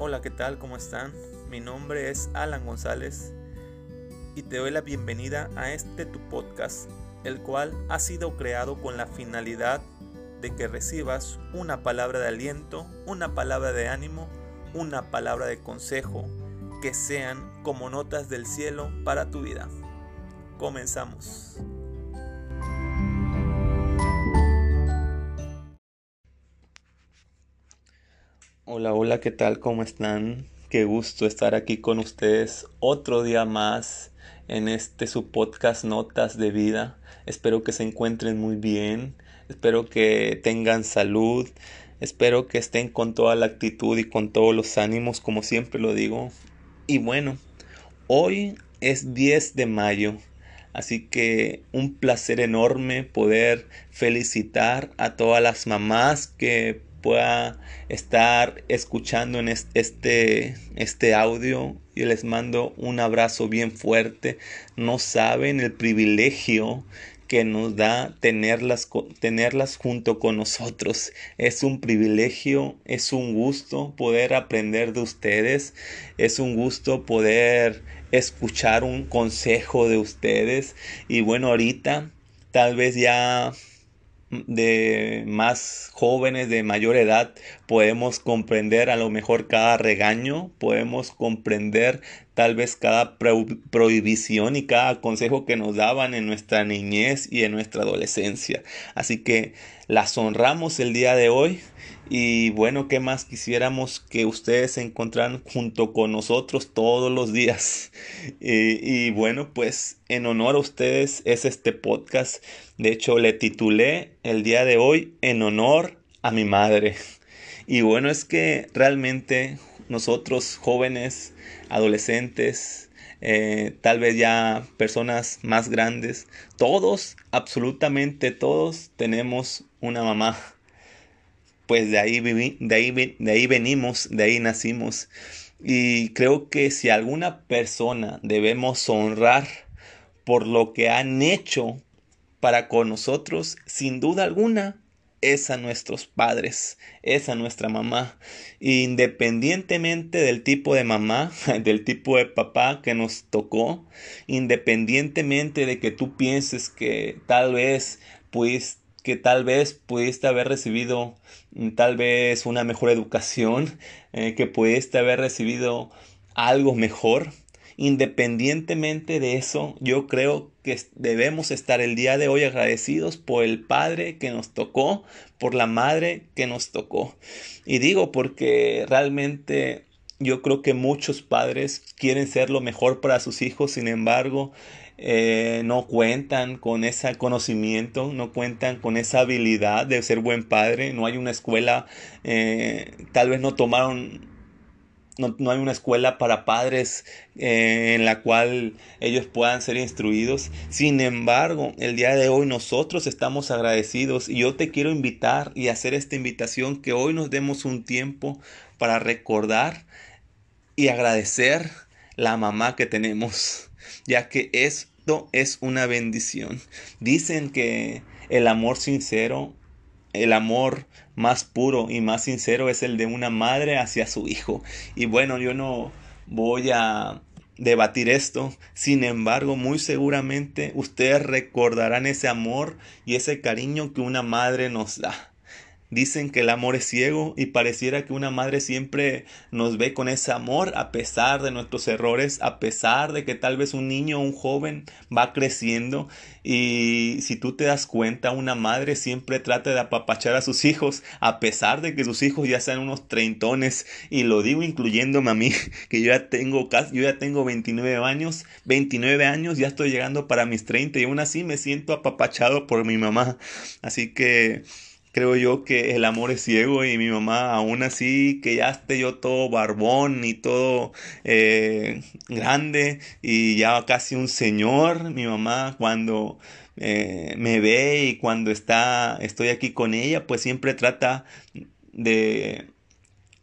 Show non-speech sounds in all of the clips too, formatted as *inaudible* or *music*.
Hola, ¿qué tal? ¿Cómo están? Mi nombre es Alan González y te doy la bienvenida a este tu podcast, el cual ha sido creado con la finalidad de que recibas una palabra de aliento, una palabra de ánimo, una palabra de consejo, que sean como notas del cielo para tu vida. Comenzamos. Hola, hola, ¿qué tal? ¿Cómo están? Qué gusto estar aquí con ustedes otro día más en este su podcast Notas de Vida. Espero que se encuentren muy bien, espero que tengan salud, espero que estén con toda la actitud y con todos los ánimos, como siempre lo digo. Y bueno, hoy es 10 de mayo, así que un placer enorme poder felicitar a todas las mamás que pueda estar escuchando en este, este audio. y les mando un abrazo bien fuerte. No saben el privilegio que nos da tenerlas, tenerlas junto con nosotros. Es un privilegio, es un gusto poder aprender de ustedes, es un gusto poder escuchar un consejo de ustedes. Y bueno, ahorita tal vez ya de más jóvenes de mayor edad podemos comprender a lo mejor cada regaño, podemos comprender tal vez cada prohibición y cada consejo que nos daban en nuestra niñez y en nuestra adolescencia. Así que las honramos el día de hoy y bueno, ¿qué más quisiéramos que ustedes se encontraran junto con nosotros todos los días? *laughs* Y, bueno, pues en honor a ustedes es este podcast. De hecho, le titulé el día de hoy en honor a mi madre. Y bueno, es que realmente nosotros jóvenes, adolescentes, eh, tal vez ya personas más grandes, todos, absolutamente todos tenemos una mamá pues de ahí, de ahí, de ahí venimos, de ahí nacimos. Y creo que si alguna persona debemos honrar por lo que han hecho para con nosotros, sin duda alguna, es a nuestros padres, es a nuestra mamá. Independientemente del tipo de mamá, *laughs* del tipo de papá que nos tocó, independientemente de que tú pienses que tal vez pues que tal vez pudiste haber recibido mm, tal vez una mejor educación, eh, que pudiste haber recibido algo mejor. Independientemente de eso, yo creo que debemos estar el día de hoy agradecidos por el Padre que nos tocó, por la Madre que nos tocó. Y digo porque realmente yo creo que muchos padres quieren ser lo mejor para sus hijos, sin embargo, eh, no cuentan con ese conocimiento, no cuentan con esa habilidad de ser buen padre, no hay una escuela, eh, tal vez no tomaron, no, hay una escuela para padres eh, en la cual ellos puedan ser instruidos. Sin embargo, el día de hoy nosotros estamos agradecidos y yo te quiero invitar y hacer esta invitación que hoy nos demos un tiempo para recordar y agradecer la mamá que tenemos ya que esto es una bendición. Dicen que el amor sincero, el amor más puro y más sincero es el de una madre hacia su hijo. Y bueno, yo no voy a debatir esto. Sin embargo, muy seguramente ustedes recordarán ese amor y ese cariño que una madre nos da. Dicen que el amor es ciego y pareciera que una madre siempre nos ve con ese amor a pesar de nuestros errores, a pesar de que tal vez un niño o un joven va creciendo y si tú te das cuenta, una madre siempre trata de apapachar a sus hijos a pesar de que sus hijos ya sean unos treintones y lo digo incluyéndome a mí, *laughs* que yo ya tengo yo ya tengo 29 años, 29 años, ya estoy llegando para mis 30 y aún así me siento apapachado por mi mamá. Así que creo yo que el amor es ciego y mi mamá aún así que ya esté yo todo barbón y todo eh, grande y ya casi un señor, mi mamá cuando eh, me ve y cuando está estoy aquí con ella pues siempre trata de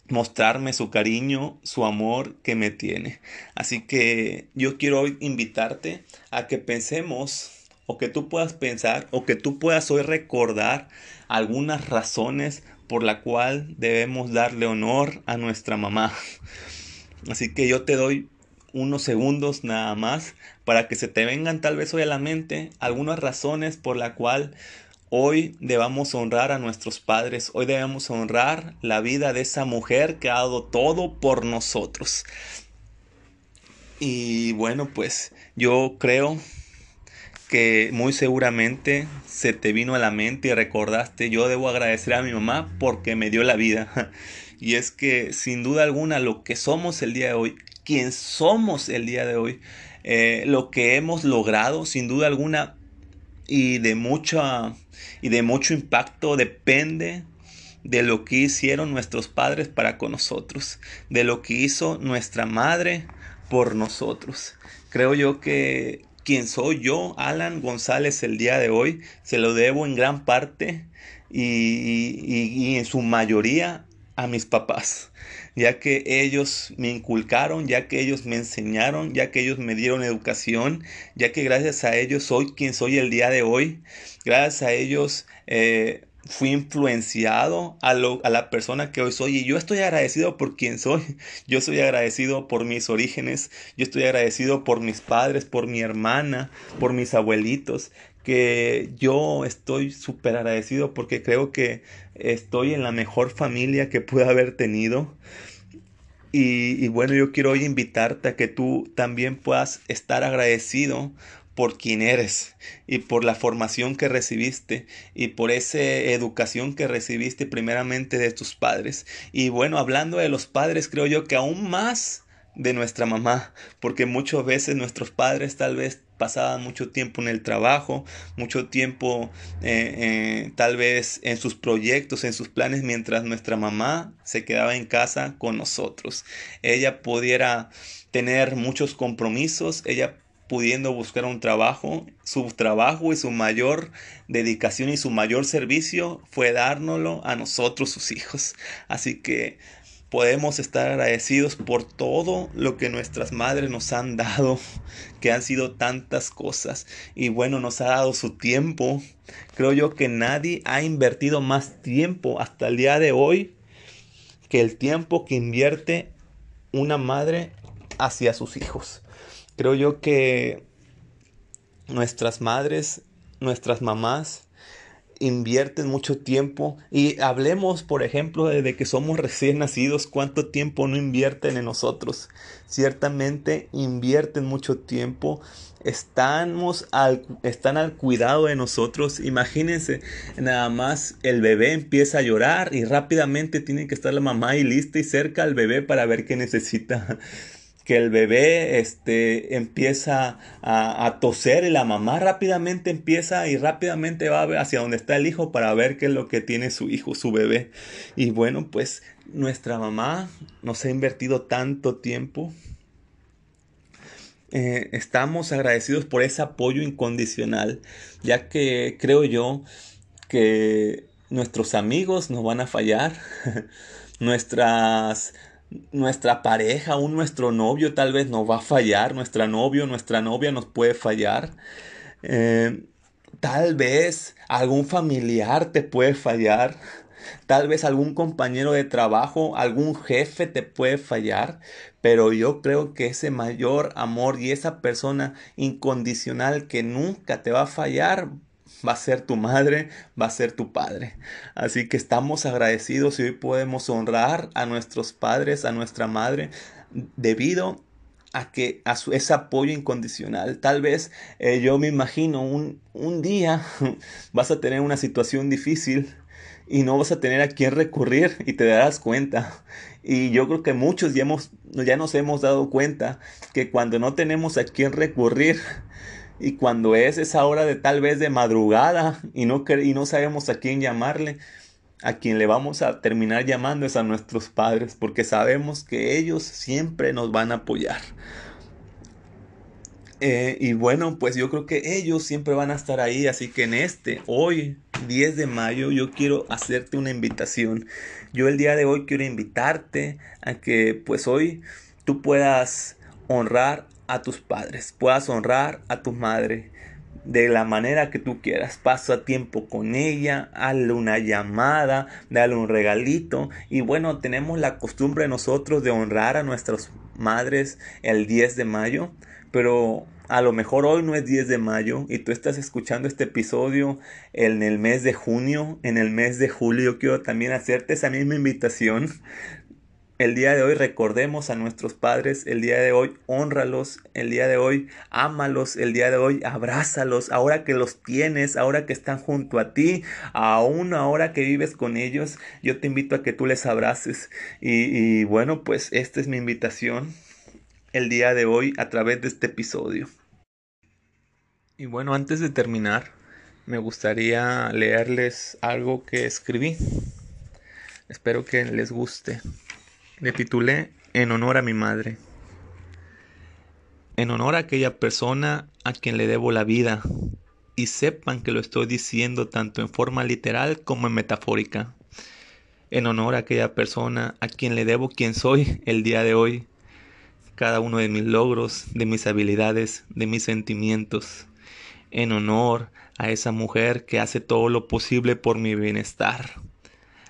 mostrarme su cariño, su amor que me tiene. Así que yo quiero hoy invitarte a que pensemos o que tú puedas pensar o que tú puedas hoy recordar algunas razones por la cual debemos darle honor a nuestra mamá. *laughs* Así que yo te doy unos segundos nada más para que se te vengan tal vez hoy a la mente algunas razones por la cual hoy debamos honrar a nuestros padres, hoy debemos honrar la vida de esa mujer que ha dado todo por nosotros. Y bueno, pues yo creo que muy seguramente se te vino a la mente y recordaste, yo debo agradecer a mi mamá porque me dio la vida. *laughs* Y es que sin duda alguna lo que somos el día de hoy, quien somos el día de hoy, eh, lo que hemos logrado, sin duda alguna, y de mucha y de mucho impacto depende de lo que hicieron nuestros padres para con nosotros, de lo que hizo nuestra madre por nosotros. Creo yo que quien soy yo, Alan González, el día de hoy, se lo debo en gran parte y, y, en su mayoría a mis papás, ya que ellos me inculcaron, ya que ellos me enseñaron, ya que ellos me dieron educación, ya que gracias a ellos soy quien soy el día de hoy, gracias a ellos eh, fui influenciado a, lo, a la persona que hoy soy. Y yo estoy agradecido por quien soy, *laughs* yo estoy agradecido por mis orígenes, yo estoy agradecido por mis padres, por mi hermana, por mis abuelitos, que yo estoy súper agradecido porque creo que estoy en la mejor familia que pude haber tenido. Y, y, bueno, yo quiero hoy invitarte a que tú también puedas estar agradecido por quien eres y por la formación que recibiste y por esa educación que recibiste primeramente de tus padres. Y bueno, hablando de los padres, creo yo que aún más de nuestra mamá, porque muchas veces nuestros padres tal vez pasaban mucho tiempo en el trabajo, mucho tiempo eh, eh, tal vez en sus proyectos, en sus planes, mientras nuestra mamá se quedaba en casa con nosotros. Ella pudiera tener muchos compromisos, ella pudiendo buscar un trabajo, su trabajo y su mayor dedicación y su mayor servicio fue dárnoslo a nosotros, sus hijos. Así que podemos estar agradecidos por todo lo que nuestras madres nos han dado, *laughs* que han sido tantas cosas. Y bueno, nos ha dado su tiempo. Creo yo que nadie ha invertido más tiempo hasta el día de hoy que el tiempo que invierte una madre hacia sus hijos. Creo yo que nuestras madres, nuestras mamás, invierten mucho tiempo y hablemos por ejemplo de que somos recién nacidos cuánto tiempo no invierten en nosotros ciertamente invierten mucho tiempo estamos al, están al cuidado de nosotros. Imagínense nada más el bebé empieza a llorar y rápidamente tiene que estar la mamá y lista y cerca al bebé para ver qué necesita que el bebé este, empieza a, a, toser y la mamá rápidamente empieza y rápidamente va hacia donde está el hijo para ver qué es lo que tiene su hijo, su bebé. Y bueno, pues nuestra mamá nos ha invertido tanto tiempo. Eh, estamos agradecidos por ese apoyo incondicional, ya que creo yo que nuestros amigos nos van a fallar, *laughs* nuestras nuestra pareja, aún nuestro novio tal vez nos va a fallar, nuestra novio, nuestra novia nos puede fallar. Eh, tal vez algún familiar te puede fallar. Tal vez algún compañero de trabajo, algún jefe te puede fallar, pero yo creo que ese mayor amor y esa persona incondicional que nunca te va a fallar va a ser tu madre, va a ser tu padre. Así que estamos agradecidos y hoy podemos honrar a nuestros padres, a nuestra madre, debido a que a su, ese apoyo incondicional. Tal vez eh, yo me imagino un, un día *laughs* vas a tener una situación difícil y no vas a tener a quién recurrir y te darás cuenta. Y yo creo que muchos ya, hemos, ya nos hemos dado cuenta que cuando no tenemos a quién recurrir, y cuando es esa hora de tal vez de madrugada *laughs* y no, y no sabemos a quién llamarle, a quien le vamos a terminar llamando es a nuestros padres, porque sabemos que ellos siempre nos van a apoyar. Eh, y bueno, pues yo creo que ellos siempre van a estar ahí, así que en este, hoy, 10 de mayo, yo quiero hacerte una invitación. Yo el día de hoy quiero invitarte a que pues hoy tú puedas honrar a tus padres, puedas honrar a tu madre. de la manera que tú quieras. Pasa tiempo con ella, hazle una llamada, dale un regalito. Y bueno, tenemos la costumbre nosotros de honrar a nuestras madres el 10 de mayo, pero a lo mejor hoy no es 10 de mayo y tú estás escuchando este episodio en el mes de junio, en el mes de julio. Quiero también hacerte esa misma invitación el día de hoy recordemos a nuestros padres, el día de hoy honralos, el día de hoy ámalos, el día de hoy abrázalos, ahora que los tienes, ahora que están junto a ti, aún ahora que vives con ellos, yo te invito a que tú les abraces. Y, y bueno, pues esta es mi invitación el día de hoy a través de este episodio. Y bueno, antes de terminar, me gustaría leerles algo que escribí. Espero que les guste. Le titulé En honor a mi madre. En honor a aquella persona a quien le debo la vida. Y sepan que lo estoy diciendo tanto en forma literal como en metafórica. En honor a aquella persona a quien le debo quien soy el día de hoy. Cada uno de mis logros, de mis habilidades, de mis sentimientos. En honor a esa mujer que hace todo lo posible por mi bienestar.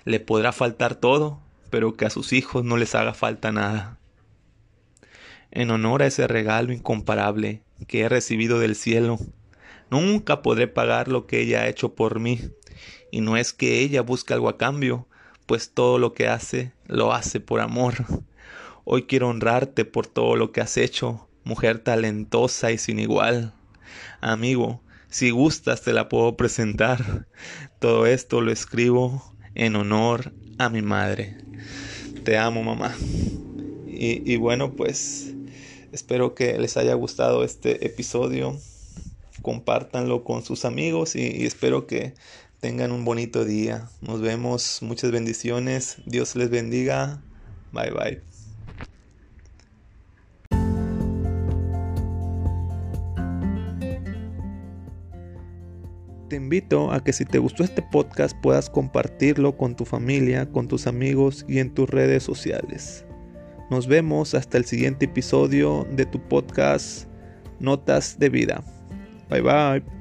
Le podrá faltar todo, pero que a sus hijos no les haga falta nada. En honor a ese regalo incomparable que he recibido del cielo, nunca podré pagar lo que ella ha hecho por mí, y no es que ella busque algo a cambio, pues todo lo que hace lo hace por amor. Hoy quiero honrarte por todo lo que has hecho, mujer talentosa y sin igual. Amigo, si gustas te la puedo presentar. Todo esto lo escribo en honor a mi madre. Te amo, mamá. Y, bueno, pues espero que les haya gustado este episodio. Compártanlo con sus amigos y espero que tengan un bonito día. Nos vemos. Muchas bendiciones. Dios les bendiga. Bye bye. Te invito a que si te gustó este podcast puedas compartirlo con tu familia, con tus amigos y en tus redes sociales. Nos vemos hasta el siguiente episodio de tu podcast Notas de Vida. Bye bye.